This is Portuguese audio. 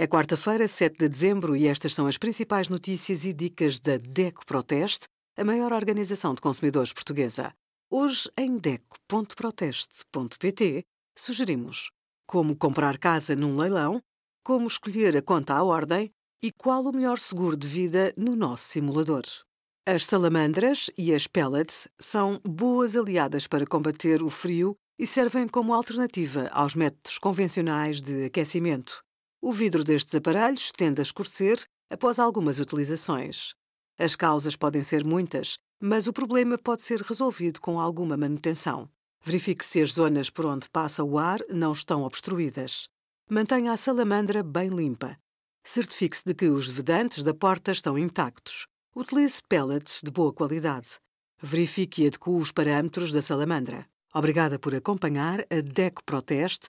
É quarta-feira, 7 de dezembro, e estas são as principais notícias e dicas da DECO Proteste, a maior organização de consumidores portuguesa. Hoje, em DECO.proteste.pt, sugerimos como comprar casa num leilão, como escolher a conta à ordem e qual o melhor seguro de vida no nosso simulador. As salamandras e as pellets são boas aliadas para combater o frio e servem como alternativa aos métodos convencionais de aquecimento. O vidro destes aparelhos tende a escurecer após algumas utilizações. As causas podem ser muitas, mas o problema pode ser resolvido com alguma manutenção. Verifique se as zonas por onde passa o ar não estão obstruídas. Mantenha a salamandra bem limpa. Certifique-se de que os vedantes da porta estão intactos. Utilize pellets de boa qualidade. Verifique e adeque os parâmetros da salamandra. Obrigada por acompanhar a DECO Proteste